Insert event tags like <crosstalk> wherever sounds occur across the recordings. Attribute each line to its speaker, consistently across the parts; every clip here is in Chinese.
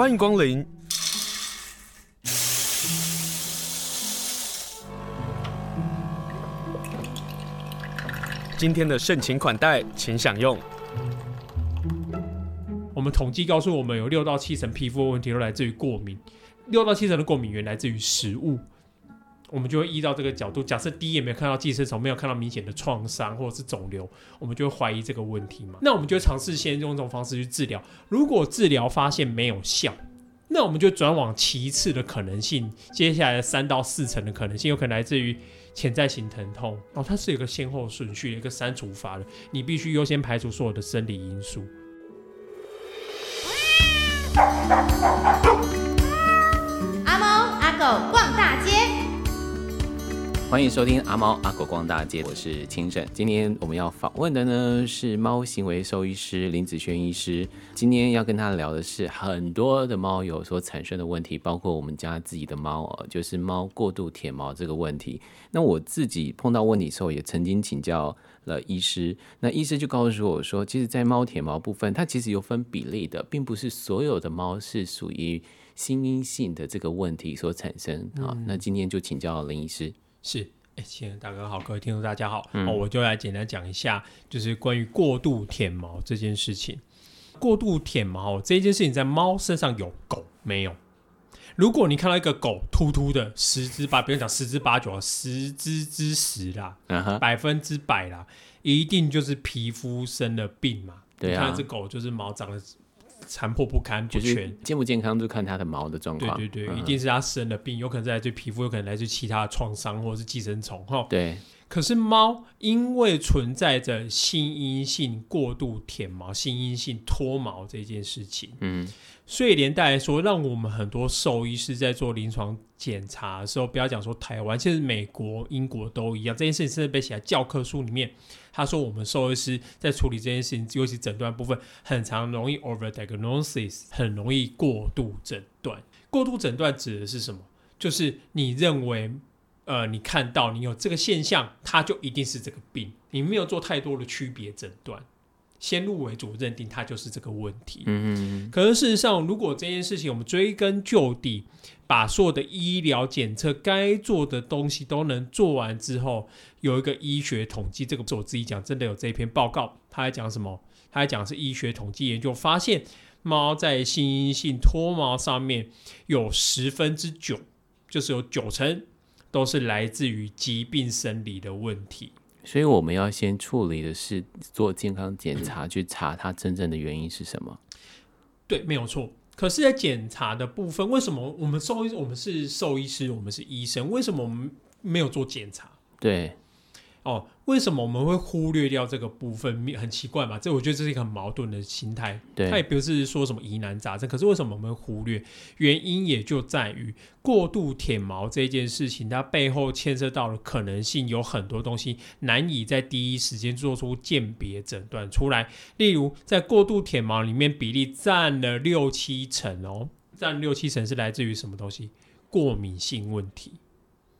Speaker 1: 欢迎光临。今天的盛情款待，请享用。
Speaker 2: 我们统计告诉我们，有六到七成皮肤问题都来自于过敏，六到七成的过敏源来自于食物。我们就会依照这个角度，假设第一眼没有看到寄生虫，没有看到明显的创伤或者是肿瘤，我们就会怀疑这个问题嘛。那我们就会尝试先用这种方式去治疗。如果治疗发现没有效，那我们就转往其次的可能性。接下来的三到四成的可能性，有可能来自于潜在性疼痛。哦，它是有一个先后顺序，一个删除法的，你必须优先排除所有的生理因素。
Speaker 3: 阿猫阿狗逛大街。
Speaker 4: 欢迎收听阿猫阿狗逛大街，我是清盛。今天我们要访问的呢是猫行为兽医师林子轩医师。今天要跟他聊的是很多的猫友所产生的问题，包括我们家自己的猫，就是猫过度舔毛这个问题。那我自己碰到问题的时候，也曾经请教了医师。那医师就告诉我说，其实，在猫舔毛部分，它其实有分比例的，并不是所有的猫是属于心因性的这个问题所产生啊。那今天就请教林医师。
Speaker 2: 是，哎，亲爱的大哥好，各位听众大家好，嗯、哦，我就来简单讲一下，就是关于过度舔毛这件事情。过度舔毛这件事情在猫身上有，狗没有。如果你看到一个狗秃秃的，十之八，不用讲十之八九，十之之十啦，百分之百啦，一定就是皮肤生了病嘛。对啊，你看这狗就是毛长得。残破不堪不全，
Speaker 4: 健不健康就看它的毛的状况。
Speaker 2: 对对对，嗯、一定是它生了病，有可能是来自皮肤，有可能来自其他创伤或者是寄生虫。哈，
Speaker 4: 对。
Speaker 2: 可是猫因为存在着心因性过度舔毛、心因性脱毛这件事情，嗯，所以连带来说，让我们很多兽医师在做临床检查的时候，不要讲说台湾，其实美国、英国都一样，这件事情甚至被写在教科书里面。他说，我们兽医师在处理这件事情，尤其诊断部分，很常容易 overdiagnosis，很容易过度诊断。过度诊断指的是什么？就是你认为。呃，你看到你有这个现象，它就一定是这个病。你没有做太多的区别诊断，先入为主认定它就是这个问题。嗯嗯。可是事实上，如果这件事情我们追根究底，把所有的医疗检测该做的东西都能做完之后，有一个医学统计，这个不是我自己讲，真的有这篇报告。他在讲什么？他在讲是医学统计研究发现，猫在心因性脱毛上面有十分之九，就是有九成。都是来自于疾病生理的问题，
Speaker 4: 所以我们要先处理的是做健康检查，去查它真正的原因是什么。
Speaker 2: 对，没有错。可是，在检查的部分，为什么我们兽医，我们是兽医师，我们是医生，为什么我们没有做检查？
Speaker 4: 对。
Speaker 2: 哦，为什么我们会忽略掉这个部分？很奇怪嘛，这我觉得这是一个很矛盾的心态。对，它也不是说什么疑难杂症，可是为什么我们会忽略？原因也就在于过度舔毛这件事情，它背后牵涉到的可能性有很多东西难以在第一时间做出鉴别诊断出来。例如，在过度舔毛里面，比例占了六七成哦，占六七成是来自于什么东西？过敏性问题。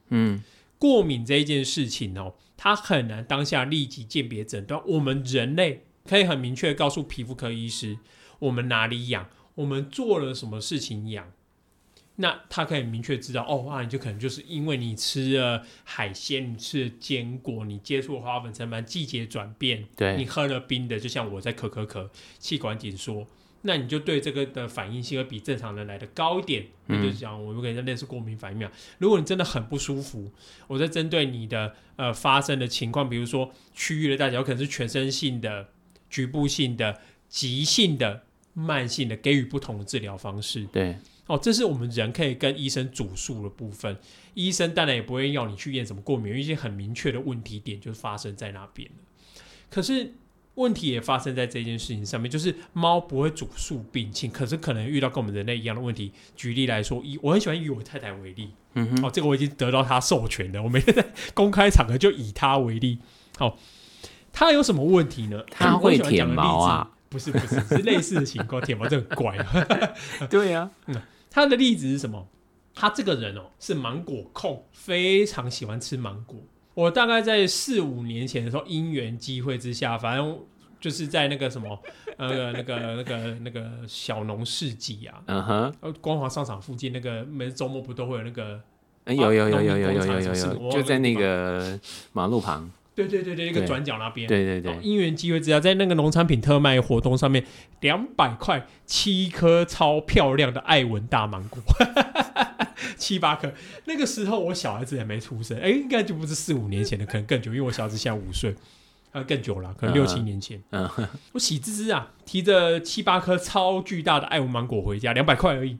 Speaker 2: 嗯。过敏这一件事情哦，它很难当下立即鉴别诊断。我们人类可以很明确告诉皮肤科医师，我们哪里痒，我们做了什么事情痒，那他可以明确知道哦，那你就可能就是因为你吃了海鲜，你吃了坚果，你接触花粉尘螨，季节转变，对，你喝了冰的，就像我在咳咳咳，气管紧缩。那你就对这个的反应性会比正常人来的高一点，那、嗯、就是讲我们可以类似过敏反应。如果你真的很不舒服，我在针对你的呃发生的情况，比如说区域的大小，有可能是全身性的、局部性的、急性的、慢性的，给予不同的治疗方式。
Speaker 4: 对，
Speaker 2: 哦，这是我们人可以跟医生主诉的部分。医生当然也不会要你去验什么过敏，因为一些很明确的问题点就发生在那边了。可是。问题也发生在这件事情上面，就是猫不会主诉病情，可是可能遇到跟我们人类一样的问题。举例来说，以我很喜欢以我太太为例，嗯哼，哦，这个我已经得到她授权了，<laughs> 我每天在公开场合就以她为例。好、哦，他有什么问题呢？
Speaker 4: 他会舔毛啊？
Speaker 2: 不是不是，是类似的情况，舔毛就很怪。<laughs>
Speaker 4: 对呀、啊，
Speaker 2: 嗯，他的例子是什么？他这个人哦，是芒果控，非常喜欢吃芒果。我大概在四五年前的时候，因缘机会之下，反正就是在那个什么呃那个那个那个小农市集啊，
Speaker 4: 嗯哼，
Speaker 2: 光华商场附近那个每周末不都会有那个？
Speaker 4: 有有有有有有有有有，就在那个马路旁。
Speaker 2: 对对对对，一个转角那边。
Speaker 4: 对对对，
Speaker 2: 因缘机会之下，在那个农产品特卖活动上面，两百块七颗超漂亮的爱文大芒果，七八颗。那个时候我小孩子还没出生，哎，应该就不是四五年前的，可能更久，因为我小孩子现在五岁，啊，更久了，可能六七年前。嗯，我喜滋滋啊，提着七八颗超巨大的爱文芒果回家，两百块而已。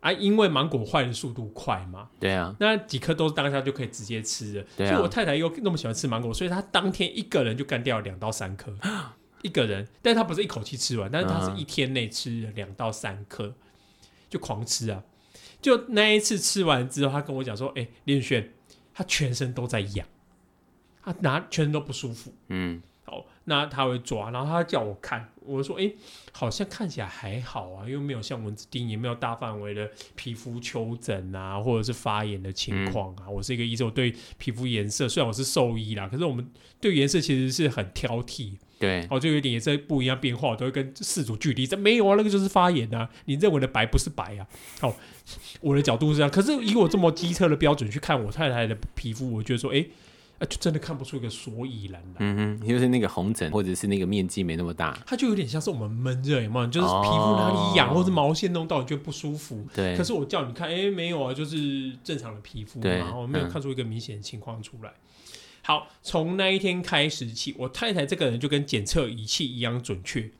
Speaker 2: 啊，因为芒果坏的速度快嘛，
Speaker 4: 对啊，
Speaker 2: 那几颗都是当下就可以直接吃的。对啊，所以我太太又那么喜欢吃芒果，所以她当天一个人就干掉两到三颗，<laughs> 一个人，但是她不是一口气吃完，但是她是一天内吃了两到三颗，就狂吃啊。就那一次吃完之后，他跟我讲说：“哎、欸，连轩，他全身都在痒，他哪全身都不舒服。”嗯。好，那他会抓，然后他叫我看，我说，哎、欸，好像看起来还好啊，因为没有像蚊子叮，也没有大范围的皮肤丘疹啊，或者是发炎的情况啊。嗯、我是一个医生，我对皮肤颜色，虽然我是兽医啦，可是我们对颜色其实是很挑剔。
Speaker 4: 对，
Speaker 2: 哦，就有点颜色不一样变化，我都会跟事主距离。这没有啊，那个就是发炎啊，你认为的白不是白啊。哦，我的角度是这样，可是以我这么机车的标准去看我太太的皮肤，我觉得说，哎、欸。啊，就真的看不出一个所以然来。
Speaker 4: 嗯哼，就是那个红疹，或者是那个面积没那么大，
Speaker 2: 它就有点像是我们闷热，有没有？就是皮肤哪里痒，或者毛线弄到你觉得不舒服。
Speaker 4: 对。
Speaker 2: 可是我叫你看，哎、欸，没有啊，就是正常的皮肤嘛，然后没有看出一个明显的情况出来。嗯、好，从那一天开始起，我太太这个人就跟检测仪器一样准确。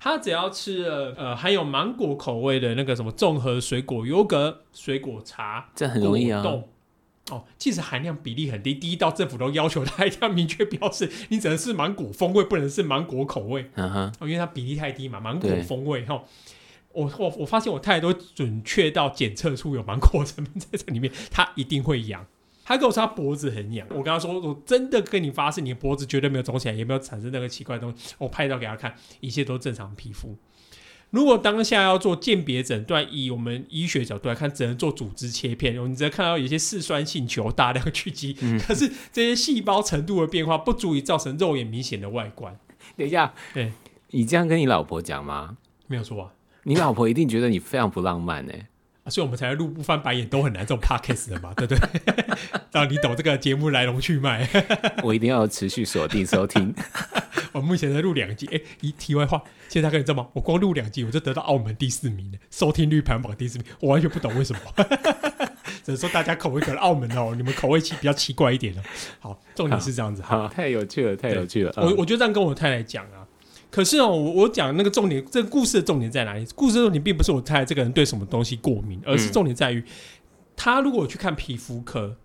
Speaker 2: 她只要吃了呃含有芒果口味的那个什么综合水果优格、水果茶，
Speaker 4: 这很容易啊。
Speaker 2: 哦，即使含量比例很低，低到政府都要求他一定要明确标示，<laughs> 你只能是芒果风味，不能是芒果口味。嗯哼，因为它比例太低嘛，芒果风味哈。我我我发现我太太都准确到检测出有芒果成分在这里面，他一定会痒。他跟我说他脖子很痒，我跟他说我真的跟你发誓，你的脖子绝对没有肿起来，也没有产生那个奇怪的东西。我拍照给他看，一切都正常皮肤。如果当下要做鉴别诊断，以我们医学角度来看，只能做组织切片。我们只能看到有些嗜酸性球大量聚集，嗯、可是这些细胞程度的变化不足以造成肉眼明显的外观。
Speaker 4: 等一下，对，你这样跟你老婆讲吗？
Speaker 2: 没有错啊，
Speaker 4: 你老婆一定觉得你非常不浪漫呢、欸。
Speaker 2: 所以我们才录不翻白眼都很难这种 podcast 的嘛，对不对？<laughs> 让你懂这个节目来龙去脉。<laughs>
Speaker 4: 我一定要持续锁定收听。<laughs>
Speaker 2: 我目前在录两集，哎，一题外话，现在可以知道吗？我光录两集，我就得到澳门第四名，收听率排行榜第四名，我完全不懂为什么。只能说大家口味可能澳门哦，你们口味奇比较奇怪一点哦。好，重点是这样子，
Speaker 4: 好，好太有趣了，太有趣了。
Speaker 2: 我我就这样跟我太太讲啊。可是哦，我我讲那个重点，这个故事的重点在哪里？故事的重点并不是我太太这个人对什么东西过敏，而是重点在于，他如果去看皮肤科，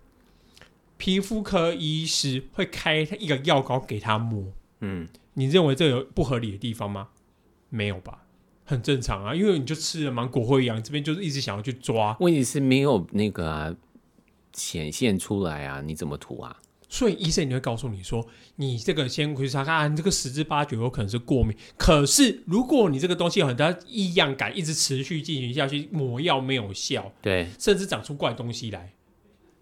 Speaker 2: 皮肤科医师会开一个药膏给他抹。嗯，你认为这有不合理的地方吗？没有吧，很正常啊，因为你就吃了芒果会痒，这边就是一直想要去抓。
Speaker 4: 问题是没有那个啊显现出来啊，你怎么涂啊？
Speaker 2: 所以医生你会告诉你说，你这个先回去查看，啊，你这个十之八九有可能是过敏。可是如果你这个东西有很大异样感，一直持续进行下去，抹药没有效，
Speaker 4: 对，
Speaker 2: 甚至长出怪东西来，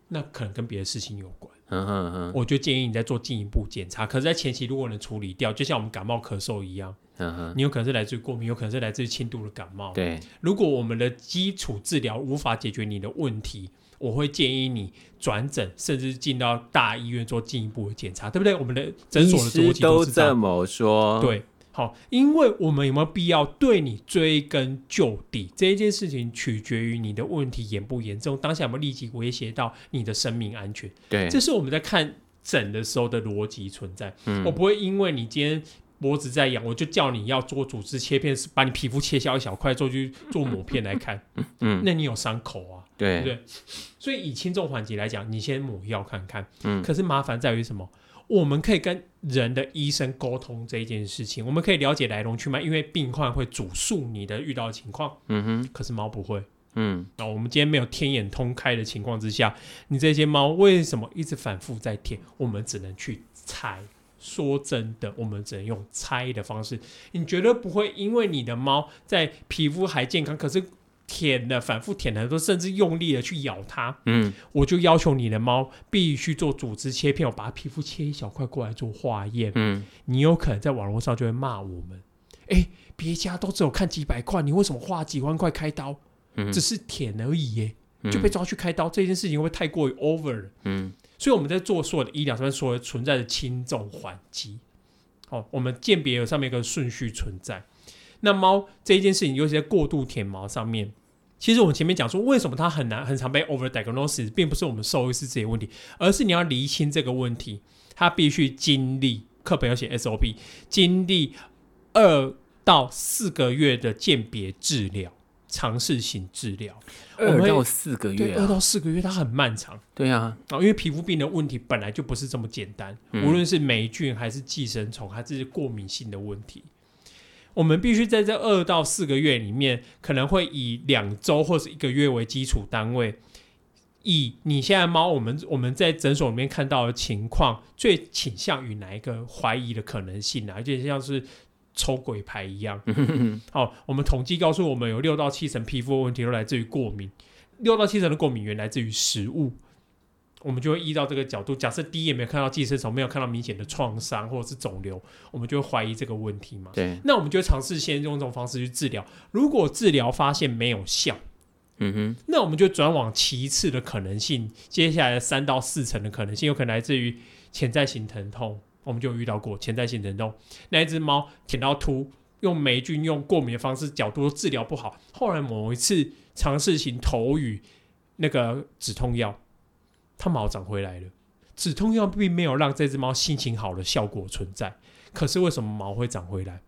Speaker 2: 那可能跟别的事情有关。
Speaker 4: 嗯哼哼，
Speaker 2: 我就建议你再做进一步检查。可是，在前期如果能处理掉，就像我们感冒咳嗽一样，嗯哼，你有可能是来自于过敏，有可能是来自于轻度的感冒。
Speaker 4: 对，
Speaker 2: 如果我们的基础治疗无法解决你的问题。我会建议你转诊，甚至进到大医院做进一步的检查，对不对？我们的诊所的逻辑都是
Speaker 4: 这么说。
Speaker 2: 对，好，因为我们有没有必要对你追根究底？这一件事情取决于你的问题严不严重，当下有没有立即威胁到你的生命安全？
Speaker 4: 对，
Speaker 2: 这是我们在看诊的时候的逻辑存在。嗯，我不会因为你今天。脖子在痒，我就叫你要做组织切片，是把你皮肤切小一小块，做去做抹片来看。嗯，那你有伤口啊？
Speaker 4: 对，
Speaker 2: 对不对？所以以轻重缓急来讲，你先抹药看看。嗯，可是麻烦在于什么？我们可以跟人的医生沟通这一件事情，我们可以了解来龙去脉，因为病患会主诉你的遇到的情况。嗯哼，可是猫不会。嗯，那我们今天没有天眼通开的情况之下，你这些猫为什么一直反复在舔？我们只能去猜。说真的，我们只能用猜的方式。你绝对不会因为你的猫在皮肤还健康，可是舔的，反复舔的，都甚至用力的去咬它，
Speaker 4: 嗯，
Speaker 2: 我就要求你的猫必须做组织切片，我把它皮肤切一小块过来做化验，
Speaker 4: 嗯，
Speaker 2: 你有可能在网络上就会骂我们，哎，别家都只有看几百块，你为什么花几万块开刀？嗯，只是舔而已耶，就被抓去开刀，嗯、这件事情会不会太过于 over 了？
Speaker 4: 嗯，所
Speaker 2: 以我们在做所有的医疗上面，所有存在的轻重缓急，哦，我们鉴别有上面一个顺序存在。那猫这一件事情，尤其在过度舔毛上面，其实我们前面讲说，为什么它很难、很常被 overdiagnosis，并不是我们兽医师这些问题，而是你要厘清这个问题，它必须经历课本要写 SOP，经历二到四个月的鉴别治疗，尝试性治疗，
Speaker 4: 二到四个月、啊，
Speaker 2: 二到四个月，它很漫长。
Speaker 4: 对啊，
Speaker 2: 因为皮肤病的问题本来就不是这么简单，嗯、无论是霉菌还是寄生虫，还是过敏性的问题。我们必须在这二到四个月里面，可能会以两周或是一个月为基础单位，以你现在猫，我们我们在诊所里面看到的情况，最倾向于哪一个怀疑的可能性呢？而且像是抽鬼牌一样。<laughs> 好，我们统计告诉我们，有六到七成皮肤的问题都来自于过敏，六到七成的过敏源来自于食物。我们就会依照这个角度，假设第一眼没有看到寄生虫，没有看到明显的创伤或者是肿瘤，我们就会怀疑这个问题嘛。
Speaker 4: 对。
Speaker 2: 那我们就尝试先用这种方式去治疗。如果治疗发现没有效，
Speaker 4: 嗯哼，
Speaker 2: 那我们就转往其次的可能性。接下来的三到四成的可能性，有可能来自于潜在性疼痛。我们就遇到过潜在性疼痛，那一只猫舔到秃，用霉菌、用过敏的方式角度都治疗不好。后来某一次尝试性投予那个止痛药。它毛长回来了，止痛药并没有让这只猫心情好的效果存在。可是为什么毛会长回来？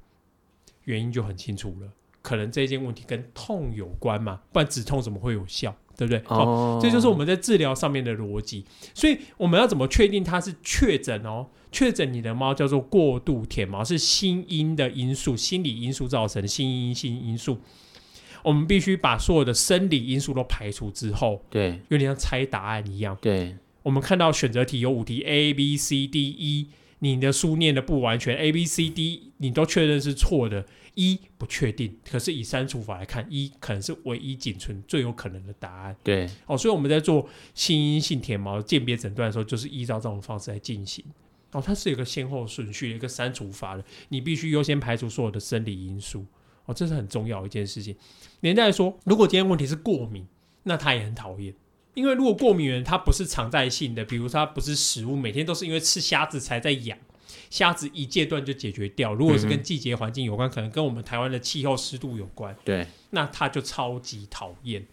Speaker 2: 原因就很清楚了，可能这件问题跟痛有关嘛，不然止痛怎么会有效？对不对？哦，这就是我们在治疗上面的逻辑。所以我们要怎么确定它是确诊哦？确诊你的猫叫做过度舔毛，是心因的因素、心理因素造成的心因性因素。我们必须把所有的生理因素都排除之后，
Speaker 4: 对，
Speaker 2: 有点像猜答案一样。
Speaker 4: 对，
Speaker 2: 我们看到选择题有五题 A B C D E，你的书念的不完全，A B C D 你都确认是错的，E 不确定。可是以删除法来看，E 可能是唯一仅存最有可能的答案。
Speaker 4: 对，
Speaker 2: 哦，所以我们在做心因性舔毛鉴别诊断的时候，就是依照这种方式来进行。哦，它是有一个先后顺序，一个删除法的，你必须优先排除所有的生理因素。哦，这是很重要的一件事情。连带说，如果今天问题是过敏，那他也很讨厌，因为如果过敏源它不是常在性的，比如它不是食物，每天都是因为吃虾子才在痒，虾子一戒断就解决掉。如果是跟季节环境有关，可能跟我们台湾的气候湿度有关，
Speaker 4: 对，
Speaker 2: 那他就超级讨厌，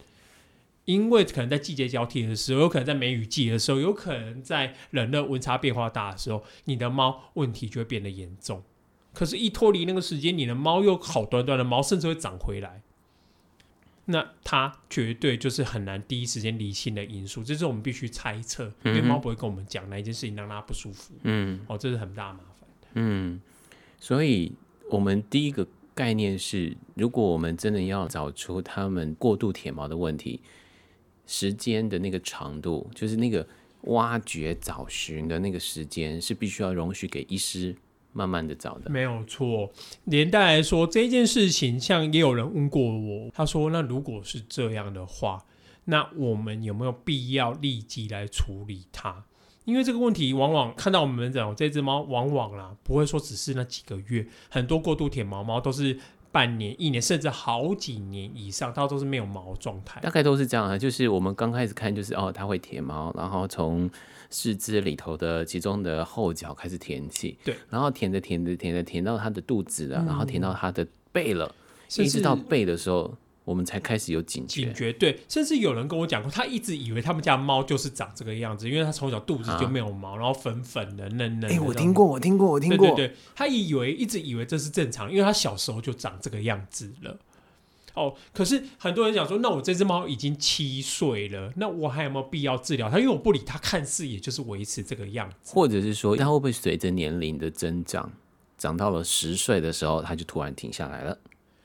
Speaker 2: 因为可能在季节交替的时候，有可能在梅雨季的时候，有可能在冷热温差变化大的时候，你的猫问题就会变得严重。可是，一脱离那个时间，你的猫又好端端的毛，甚至会长回来。那它绝对就是很难第一时间理清的因素，这是我们必须猜测，因为猫不会跟我们讲哪一件事情让它不舒服。嗯，哦，这是很大麻烦的。
Speaker 4: 嗯，所以我们第一个概念是，如果我们真的要找出它们过度舔毛的问题，时间的那个长度，就是那个挖掘找寻的那个时间，是必须要容许给医师。慢慢的找的，
Speaker 2: 没有错。连带来说，这件事情，像也有人问过我，他说：“那如果是这样的话，那我们有没有必要立即来处理它？因为这个问题，往往看到我们门诊，这只猫往往啦，不会说只是那几个月，很多过度舔毛猫都是半年、一年，甚至好几年以上，它都是没有毛状态。
Speaker 4: 大概都是这样啊，就是我们刚开始看，就是哦，它会舔毛，然后从。四肢里头的其中的后脚开始舔起，
Speaker 2: 对，
Speaker 4: 然后舔着舔着舔着舔到它的肚子了，嗯、然后舔到它的背了，一直到背的时候，我们才开始有警觉。
Speaker 2: 警觉，对，甚至有人跟我讲过，他一直以为他们家猫就是长这个样子，因为他从小肚子就没有毛，啊、然后粉粉的嫩嫩。哎，
Speaker 4: 我听过，我听过，我听过。
Speaker 2: 对对对，他以为一直以为这是正常，因为他小时候就长这个样子了。哦，可是很多人想说，那我这只猫已经七岁了，那我还有没有必要治疗它？因为我不理它，看似也就是维持这个样子。
Speaker 4: 或者是说，它会不会随着年龄的增长，长到了十岁的时候，它就突然停下来了？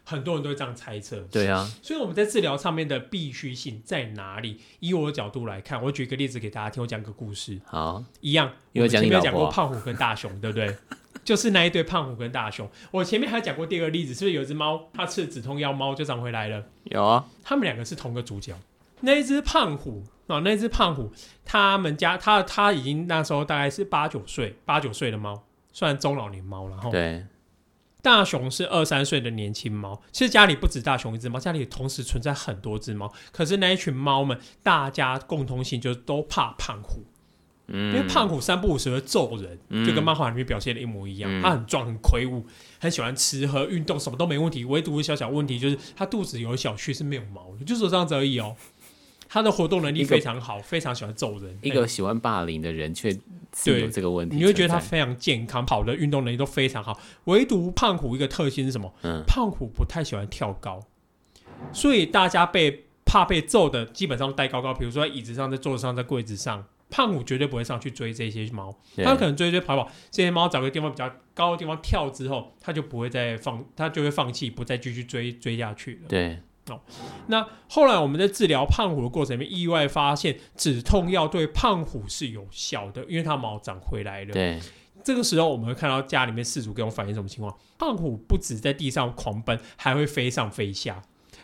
Speaker 2: 很多人都会这样猜测。
Speaker 4: 对啊，
Speaker 2: 所以我们在治疗上面的必须性在哪里？以我的角度来看，我举一个例子给大家听，我讲个故事。
Speaker 4: 好，
Speaker 2: 一样，因为前面讲过胖虎跟大雄，对不对？就是那一对胖虎跟大熊。我前面还讲过第二个例子，是不是有一只猫，它吃了止痛药，猫就长回来了？
Speaker 4: 有啊，
Speaker 2: 他们两个是同个主角。那一只胖虎啊，那只胖虎，他们家他他已经那时候大概是八九岁，八九岁的猫，算中老年猫了。然后
Speaker 4: 对，
Speaker 2: 大熊是二三岁的年轻猫。其实家里不止大熊一只猫，家里同时存在很多只猫。可是那一群猫们，大家共同性就是都怕胖虎。嗯，因为胖虎三不五时会揍人，嗯、就跟漫画里面表现的一模一样。嗯、他很壮、很魁梧，很喜欢吃喝、运动，什么都没问题。唯独小小问题就是他肚子有小穴是没有毛的，就是这样子而已哦。他的活动能力非常好，非常喜欢揍人。
Speaker 4: 一个喜欢霸凌的人却有这个问题，
Speaker 2: 你会觉得他非常健康，跑的运动能力都非常好。唯独胖虎一个特性是什么？嗯，胖虎不太喜欢跳高，所以大家被怕被揍的基本上都戴高高，比如说在椅子上、在桌子上、在柜子上，胖虎绝对不会上去追这些猫，他可能追追跑跑，这些猫找个地方比较高的地方跳之后，它就不会再放，它就会放弃，不再继续追追下去了。
Speaker 4: 对。
Speaker 2: 哦，那后来我们在治疗胖虎的过程里面，意外发现止痛药对胖虎是有效的，因为它毛长回来了。
Speaker 4: 对，
Speaker 2: 这个时候我们会看到家里面饲主给我反映什么情况？胖虎不止在地上狂奔，还会飞上飞下。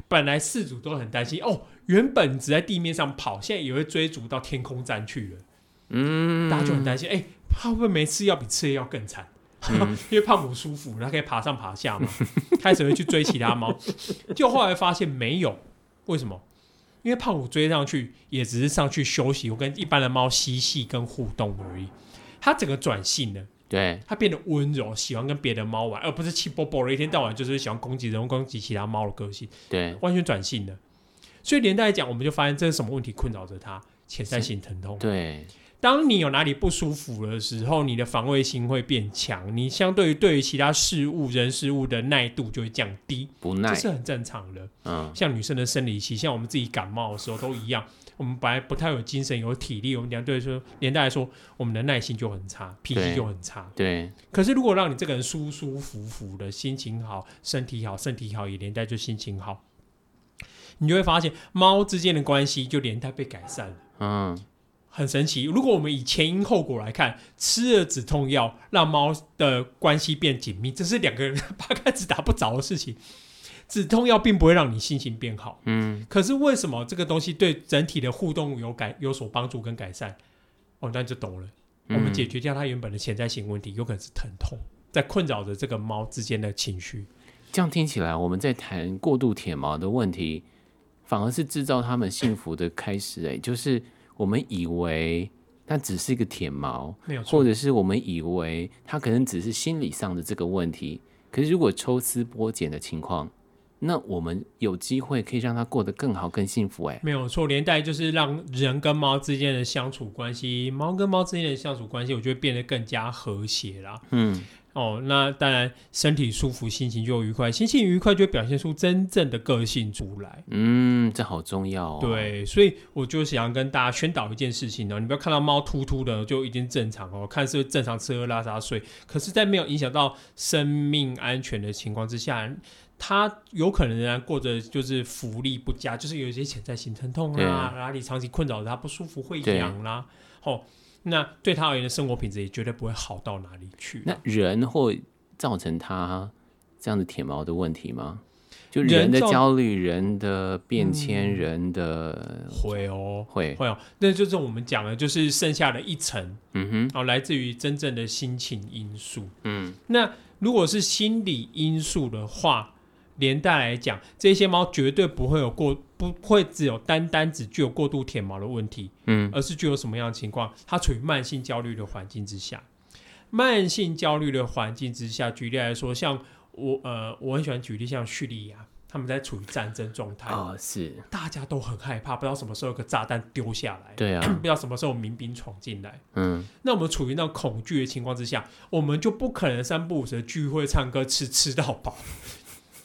Speaker 2: 本来四组都很担心哦，原本只在地面上跑，现在也会追逐到天空站去了。嗯，大家就很担心，哎、欸，他会不会没吃药比吃了药更惨？嗯、<laughs> 因为胖虎舒服，他可以爬上爬下嘛，<laughs> 开始会去追其他猫，就后来发现没有，为什么？因为胖虎追上去也只是上去休息，我跟一般的猫嬉戏跟互动而已。它整个转性了，
Speaker 4: 对，
Speaker 2: 它变得温柔，喜欢跟别的猫玩，而不是气啵啵的一天到晚就是喜欢攻击人、攻击其他猫的个性，
Speaker 4: 对，
Speaker 2: 完全转性了。所以连带来讲，我们就发现这是什么问题困扰着它？潜在性疼痛，
Speaker 4: 对。
Speaker 2: 当你有哪里不舒服的时候，你的防卫心会变强，你相对于对于其他事物、人事物的耐度就会降低，
Speaker 4: 不耐，
Speaker 2: 这是很正常的。嗯，像女生的生理期，像我们自己感冒的时候都一样，我们本来不太有精神、有体力，我们相对说连带来说，我们的耐心就很差，脾气就很差。
Speaker 4: 对。
Speaker 2: 可是如果让你这个人舒舒服服的，心情好，身体好，身体好也连带就心情好，你就会发现猫之间的关系就连带被改善了。嗯。很神奇。如果我们以前因后果来看，吃了止痛药让猫的关系变紧密，这是两个人 <laughs> 八竿子打不着的事情。止痛药并不会让你心情变好，嗯。可是为什么这个东西对整体的互动有改有所帮助跟改善？哦，那就懂了。我们解决掉它原本的潜在性问题，有可能是疼痛在困扰着这个猫之间的情绪。
Speaker 4: 这样听起来，我们在谈过度舔毛的问题，反而是制造他们幸福的开始。哎，就是。我们以为它只是一个舔毛，或者是我们以为它可能只是心理上的这个问题。可是如果抽丝剥茧的情况，那我们有机会可以让它过得更好、更幸福。哎，
Speaker 2: 没有错，连带就是让人跟猫之间的相处关系，猫跟猫之间的相处关系，我觉得变得更加和谐啦。嗯。哦，那当然，身体舒服，心情就愉快，心情愉快就会表现出真正的个性出来。
Speaker 4: 嗯，这好重要哦。
Speaker 2: 对，所以我就想要跟大家宣导一件事情哦，你不要看到猫突突的就已经正常哦，看是正常吃喝拉撒睡，可是，在没有影响到生命安全的情况之下，它有可能仍然过着就是福利不佳，就是有一些潜在性疼痛啊，哪里长期困扰他不舒服会痒啦，哦。那对他而言的生活品质也绝对不会好到哪里去。
Speaker 4: 那人会造成他这样的舔毛的问题吗？就人的焦虑、人的变迁、嗯、人的
Speaker 2: 会哦，
Speaker 4: 会
Speaker 2: 会哦。那就是我们讲的，就是剩下的一层，嗯哼，哦，来自于真正的心情因素。嗯，那如果是心理因素的话。连带来讲，这些猫绝对不会有过，不会只有单单只具有过度舔毛的问题，嗯，而是具有什么样的情况？它处于慢性焦虑的环境之下，慢性焦虑的环境之下，举例来说，像我呃，我很喜欢举例，像叙利亚，他们在处于战争状态。
Speaker 4: 啊，是。
Speaker 2: 大家都很害怕，不知道什么时候有个炸弹丢下来，
Speaker 4: 对啊，<clears throat>
Speaker 2: 不知道什么时候民兵闯进来，嗯，那我们处于那种恐惧的情况之下，我们就不可能三不五时的聚会、唱歌、吃吃到饱。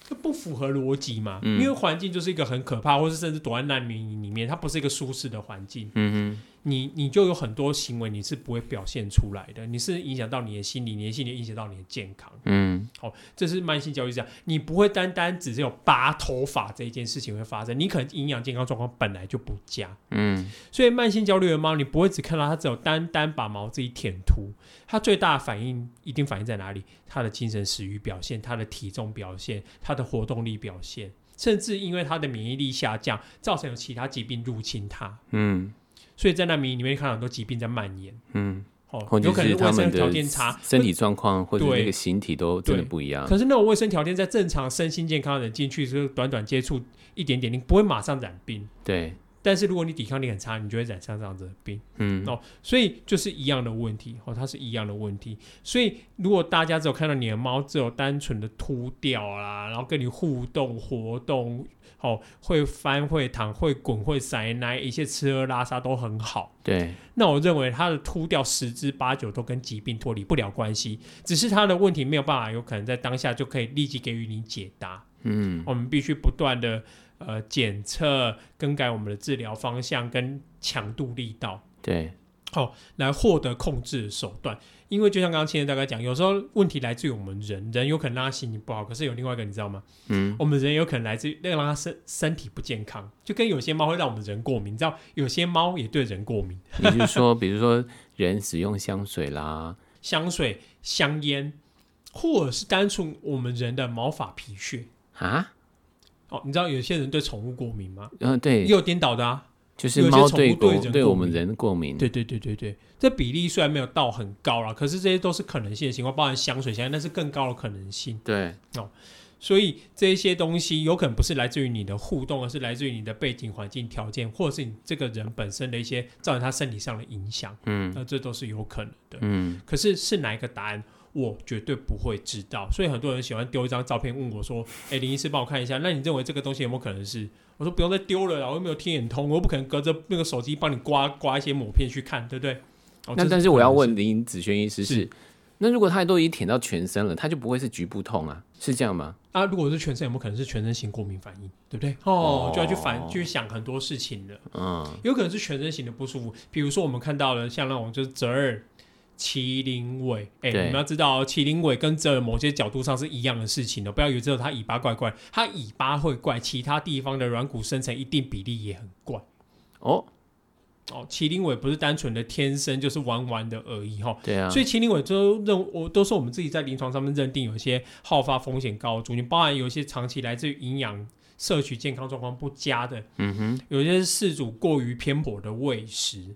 Speaker 2: 这不符合逻辑嘛？嗯、因为环境就是一个很可怕，或是甚至躲在难民营里面，它不是一个舒适的环境。嗯哼，你你就有很多行为你是不会表现出来的，你是影响到你的心理，你的心理影响到你的健康。
Speaker 4: 嗯，
Speaker 2: 好、哦，这是慢性焦虑这样，你不会单单只是有拔头发这一件事情会发生，你可能营养健康状况本来就不佳。
Speaker 4: 嗯，
Speaker 2: 所以慢性焦虑的猫，你不会只看到它只有单单把毛自己舔秃，它最大的反应一定反映在哪里？它的精神食欲表现，它的体重表现，它的活动力表现。甚至因为它的免疫力下降，造成有其他疾病入侵它。
Speaker 4: 嗯，
Speaker 2: 所以在那迷里面看到很多疾病在蔓延。
Speaker 4: 嗯，
Speaker 2: 哦，有可能卫生条件差，
Speaker 4: 身体状况或者那个形体都真的不一样。
Speaker 2: 可是那种卫生条件在正常身心健康的人进去，就是短短接触一点点，你不会马上染病。
Speaker 4: 对。
Speaker 2: 但是如果你抵抗力很差，你就会染上这样子的病。
Speaker 4: 嗯，
Speaker 2: 哦，所以就是一样的问题哦，它是一样的问题。所以如果大家只有看到你的猫只有单纯的秃掉啦，然后跟你互动活动，哦，会翻会躺会滚会塞奶，一切吃喝拉撒都很好。
Speaker 4: 对，
Speaker 2: 那我认为它的秃掉十之八九都跟疾病脱离不了关系，只是它的问题没有办法，有可能在当下就可以立即给予你解答。
Speaker 4: 嗯，
Speaker 2: 我们必须不断的。呃，检测、更改我们的治疗方向跟强度力道，
Speaker 4: 对，
Speaker 2: 好、哦，来获得控制的手段。因为就像刚刚青年大概讲，有时候问题来自于我们人，人有可能让他心情不好，可是有另外一个你知道吗？
Speaker 4: 嗯，
Speaker 2: 我们人有可能来自于那个让他身身体不健康，就跟有些猫会让我们人过敏，你知道，有些猫也对人过敏。
Speaker 4: 你是说，比如说人使用香水啦，<laughs>
Speaker 2: 香水、香烟，或者是单纯我们人的毛发、皮屑
Speaker 4: 啊？
Speaker 2: 哦，你知道有些人对宠物过敏吗？
Speaker 4: 嗯，对，
Speaker 2: 也有颠倒的啊，
Speaker 4: 就是猫对狗
Speaker 2: 对，
Speaker 4: 对我们人过敏。
Speaker 2: 对对对对对，这比例虽然没有到很高啦，可是这些都是可能性的情况，包含香水、香那是更高的可能性。
Speaker 4: 对
Speaker 2: 哦，所以这些东西有可能不是来自于你的互动，而是来自于你的背景环境条件，或者是你这个人本身的一些造成他身体上的影响。
Speaker 4: 嗯，
Speaker 2: 那这都是有可能的。
Speaker 4: 嗯，
Speaker 2: 可是是哪一个答案？我绝对不会知道，所以很多人喜欢丢一张照片问我说：“哎，林医师帮我看一下，那你认为这个东西有没有可能是？”我说：“不用再丢了啦，我又没有天眼通，我不可能隔着那个手机帮你刮刮一些抹片去看，对不对？”
Speaker 4: 哦、那但是我要问林子轩医师是，是：那如果他都已经舔到全身了，他就不会是局部痛啊？是这样吗？
Speaker 2: 啊，如果是全身，有没有可能是全身型过敏反应？对不对？哦，哦就要去反去想很多事情了。
Speaker 4: 嗯，
Speaker 2: 有可能是全身型的不舒服，比如说我们看到了像那种就是折耳。麒麟尾，哎、欸，你们要知道，麒麟尾跟这某些角度上是一样的事情的，不要以为只有它尾巴怪怪，它尾巴会怪，其他地方的软骨生成一定比例也很怪。
Speaker 4: 哦
Speaker 2: 哦，麒麟尾不是单纯的天生就是玩玩的而已哈。
Speaker 4: 对啊，
Speaker 2: 所以麒麟尾都认我都是我们自己在临床上面认定有些好发风险高的族群，包含有一些长期来自于营养摄取健康状况不佳的，
Speaker 4: 嗯哼，
Speaker 2: 有些是饲主过于偏颇的喂食，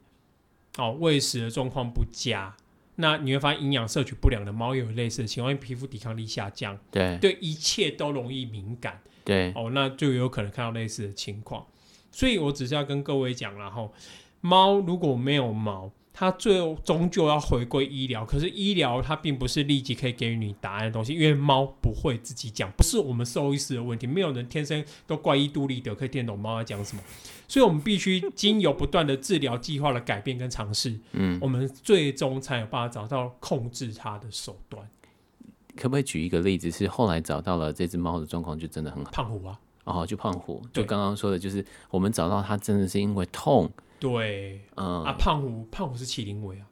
Speaker 2: 哦，喂食的状况不佳。那你会发现，营养摄取不良的猫也有类似的情况，因为皮肤抵抗力下降，
Speaker 4: 对，
Speaker 2: 对一切都容易敏感，
Speaker 4: 对，
Speaker 2: 哦，那就有可能看到类似的情况。所以我只是要跟各位讲，然后猫如果没有毛，它最后终究要回归医疗。可是医疗它并不是立即可以给予你答案的东西，因为猫不会自己讲，不是我们兽医师的问题，没有人天生都怪医独立德可以听懂猫在讲什么。所以，我们必须经由不断的治疗计划的改变跟尝试，
Speaker 4: 嗯，
Speaker 2: 我们最终才有办法找到控制它的手段。
Speaker 4: 可不可以举一个例子？是后来找到了这只猫的状况就真的很好。
Speaker 2: 胖虎啊，
Speaker 4: 哦，就胖虎，就刚刚说的，就是我们找到它真的是因为痛。
Speaker 2: 对，
Speaker 4: 嗯
Speaker 2: 啊，胖虎，胖虎是麒麟尾啊，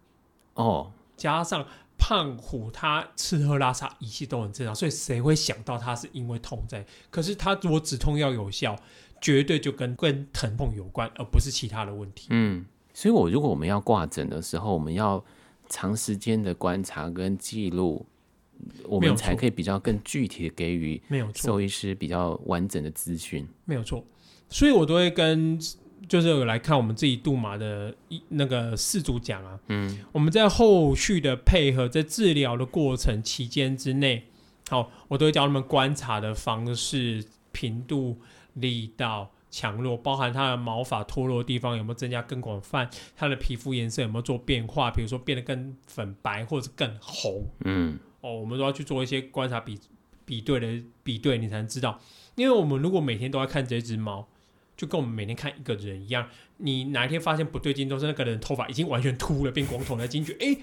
Speaker 4: 哦，
Speaker 2: 加上胖虎，他吃喝拉撒一切都很正常，所以谁会想到他是因为痛在？可是他如果止痛药有效。绝对就跟跟疼痛有关，而不是其他的问题。
Speaker 4: 嗯，所以，我如果我们要挂诊的时候，我们要长时间的观察跟记录，我们才可以比较更具体的给予没有错兽医师比较完整的资讯。
Speaker 2: 没有错，所以我都会跟就是有来看我们自己杜马的一那个四组奖啊，
Speaker 4: 嗯，
Speaker 2: 我们在后续的配合，在治疗的过程期间之内，好，我都会教他们观察的方式、频度。力道强弱，包含它的毛发脱落的地方有没有增加更广泛，它的皮肤颜色有没有做变化，比如说变得更粉白或者更红。
Speaker 4: 嗯，
Speaker 2: 哦，我们都要去做一些观察比比对的比对，你才能知道。因为我们如果每天都在看这只猫，就跟我们每天看一个人一样，你哪一天发现不对劲，都是那个人头发已经完全秃了，变光头了，惊觉哎，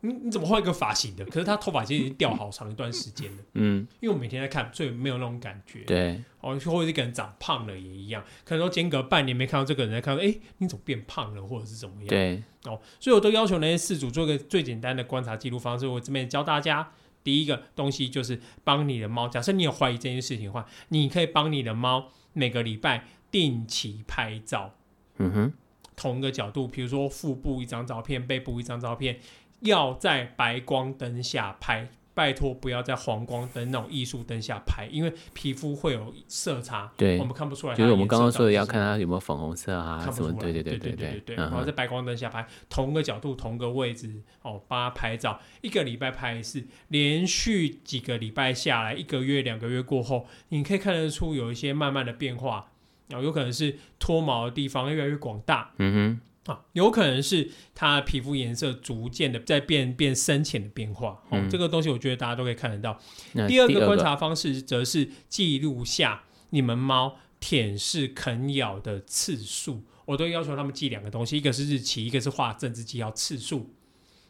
Speaker 2: 你你怎么换一个发型的？<laughs> 可是他头发其实已经掉好长一段时间了。嗯，因为我每天在看，所以没有那种感觉。
Speaker 4: 对，
Speaker 2: 哦，或者一个人长胖了也一样，可能说间隔半年没看到这个人，在看到，哎，你怎么变胖了，或者是怎么样？
Speaker 4: 对，
Speaker 2: 哦，所以我都要求那些事主做个最简单的观察记录方式。我这边教大家，第一个东西就是帮你的猫，假设你有怀疑这件事情的话，你可以帮你的猫每个礼拜定期拍照。嗯哼，同一个角度，比如说腹部一张照片，背部一张照片。要在白光灯下拍，拜托不要在黄光灯那种艺术灯下拍，因为皮肤会有色差，
Speaker 4: 对，
Speaker 2: 我们看不出来。
Speaker 4: 就是我们刚刚说的，要看它有没有粉红色啊，
Speaker 2: 看不出来。
Speaker 4: 对对对
Speaker 2: 对对对。然后在白光灯下拍，同个角度、同个位置，哦，帮它拍照，一个礼拜拍一次，连续几个礼拜下来，一个月、两个月过后，你可以看得出有一些慢慢的变化，有可能是脱毛的地方越来越广大。嗯哼。啊，有可能是它的皮肤颜色逐渐的在变变深浅的变化，哦、嗯，这个东西我觉得大家都可以看得到。第二个观察方式则是记录下你们猫舔舐啃咬的次数，我都要求他们记两个东西，一个是日期，一个是画政治记号次数。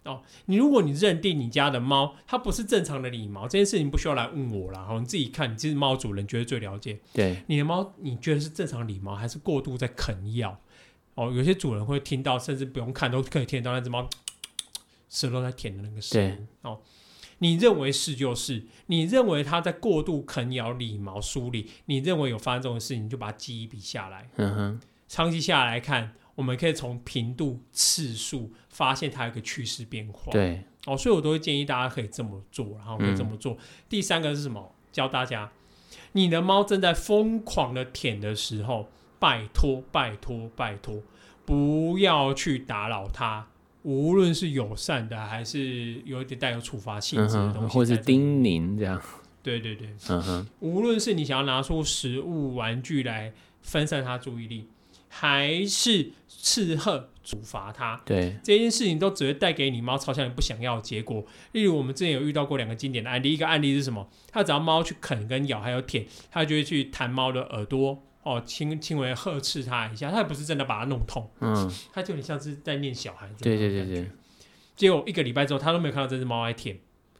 Speaker 2: 哦，你如果你认定你家的猫它不是正常的理毛，这件事情不需要来问我啦，好，你自己看，你其实猫主人绝对最了解。
Speaker 4: 对，
Speaker 2: 你的猫你觉得是正常理毛还是过度在啃咬？哦，有些主人会听到，甚至不用看都可以听到那只猫 <tsk> 舌头在舔的那个声音。哦，你认为是就是，你认为它在过度啃咬、理毛、梳理，你认为有发生这种事情，你就把它记一笔下来。嗯哼，长期下来看，我们可以从频度、次数发现它有一个趋势变化。
Speaker 4: 对，
Speaker 2: 哦，所以我都会建议大家可以这么做，然后可以这么做。嗯、第三个是什么？教大家，你的猫正在疯狂的舔的时候。拜托，拜托，拜托，不要去打扰它。无论是友善的，还是有一点带有处罚性质的东西，
Speaker 4: 嗯、或是叮咛这样。
Speaker 2: 对对对，嗯哼。无论是你想要拿出食物、玩具来分散它注意力，还是斥喝、处罚它，
Speaker 4: 对
Speaker 2: 这件事情都只会带给你猫朝向你不想要的结果。例如，我们之前有遇到过两个经典的案例，一个案例是什么？它只要猫去啃、跟咬，还有舔，它就会去弹猫的耳朵。哦，轻轻微呵斥他一下，他也不是真的把他弄痛，嗯，他就很像是在念小孩子。
Speaker 4: 对对对对。
Speaker 2: 结果一个礼拜之后，他都没有看到这只猫来舔，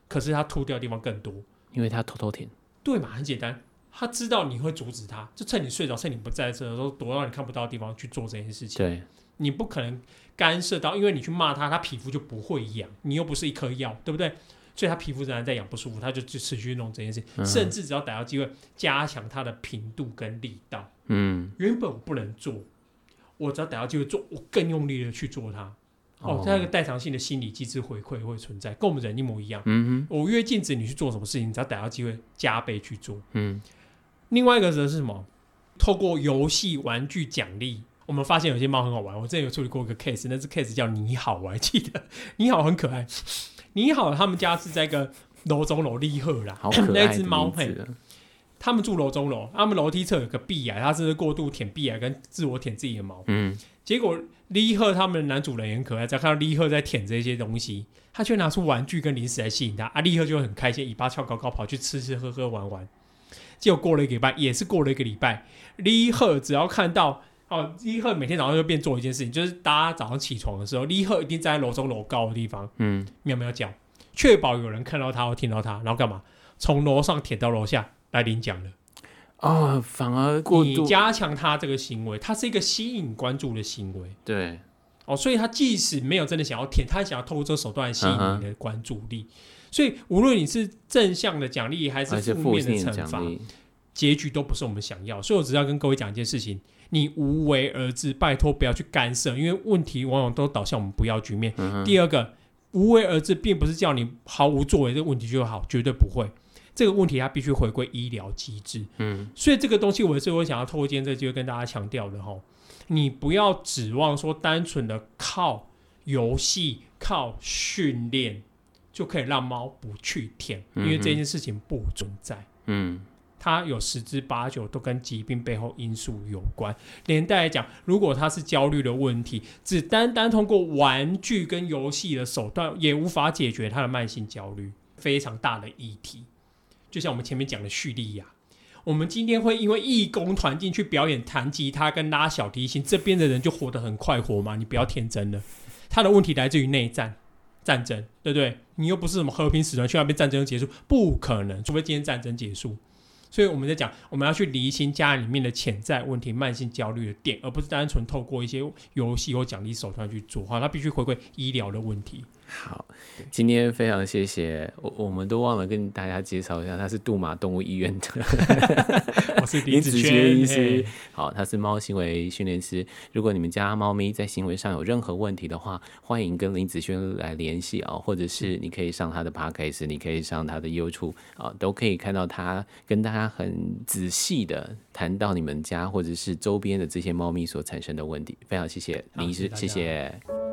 Speaker 2: 可是他吐掉的地方更多，
Speaker 4: 因为他偷偷舔。
Speaker 2: 对嘛，很简单，他知道你会阻止他，就趁你睡着、趁你不在这的时候，躲到你看不到的地方去做这件事情。
Speaker 4: 对，
Speaker 2: 你不可能干涉到，因为你去骂他，他皮肤就不会痒，你又不是一颗药，对不对？所以他皮肤仍然在痒不舒服，他就就持续弄这件事甚至只要逮到机会加强他的频度跟力道。嗯，原本我不能做，我只要逮到机会做，我更用力的去做它。哦，它那个代偿性的心理机制回馈会存在，跟我们人一模一样。嗯哼，我越禁止你去做什么事情，只要逮到机会加倍去做。嗯，另外一个则是什么？透过游戏玩具奖励，我们发现有些猫很好玩。我之前有处理过一个 case，那只 case 叫你好，我还记得 <laughs> 你好很可爱。你好，他们家是在一个楼中楼立鹤啦，
Speaker 4: 好可爱
Speaker 2: 那只猫嘿，他们住楼中楼，他们楼梯侧有个壁癌，他是过度舔壁癌跟自我舔自己的毛。嗯，结果立鹤他们的男主人也很可爱，只要看到立鹤在舔这些东西，他却拿出玩具跟零食来吸引他，啊，立鹤就会很开心，尾巴翘高高跑去吃吃喝喝玩玩。结果过了一个礼拜，也是过了一个礼拜，李贺只要看到哦，李贺每天早上就变做一件事情，就是大家早上起床的时候，李贺一定站在楼中楼高的地方，嗯，喵喵叫。确保有人看到他或听到他，然后干嘛？从楼上舔到楼下来领奖了。
Speaker 4: 哦，反而过度
Speaker 2: 你加强他这个行为，他是一个吸引关注的行为。
Speaker 4: 对，
Speaker 2: 哦，所以他即使没有真的想要舔，他想要透过这个手段吸引你的关注力。嗯、所以无论你是正向的奖励还是负面的惩罚，结局都不是我们想要。所以我只要跟各位讲一件事情：你无为而治，拜托不要去干涉，因为问题往往都导向我们不要局面。嗯、第二个。无为而治，并不是叫你毫无作为，这个问题就好，绝对不会。这个问题它必须回归医疗机制。嗯，所以这个东西我也是我想要透过今天这个机会跟大家强调的哈，你不要指望说单纯的靠游戏、靠训练就可以让猫不去舔，因为这件事情不存在。嗯。它有十之八九都跟疾病背后因素有关。连带来讲，如果它是焦虑的问题，只单单通过玩具跟游戏的手段也无法解决它的慢性焦虑，非常大的议题。就像我们前面讲的叙利亚，我们今天会因为义工团进去表演弹吉他跟拉小提琴，这边的人就活得很快活吗？你不要天真了。他的问题来自于内战，战争，对不对？你又不是什么和平使团，去那边战争结束，不可能，除非今天战争结束。所以我们在讲，我们要去厘清家里面的潜在问题、慢性焦虑的点，而不是单纯透过一些游戏或奖励手段去做。哈，它必须回归医疗的问题。
Speaker 4: 好，今天非常谢谢我，我们都忘了跟大家介绍一下，他是杜马动物医院的，<laughs>
Speaker 2: 我是林子轩医师。
Speaker 4: 好，他是猫行为训练师。如果你们家猫咪在行为上有任何问题的话，欢迎跟林子轩来联系啊，或者是你可以上他的 podcast，你可以上他的 YouTube 啊，都可以看到他跟大家很仔细的谈到你们家或者是周边的这些猫咪所产生的问题。非常谢谢林医师，谢谢。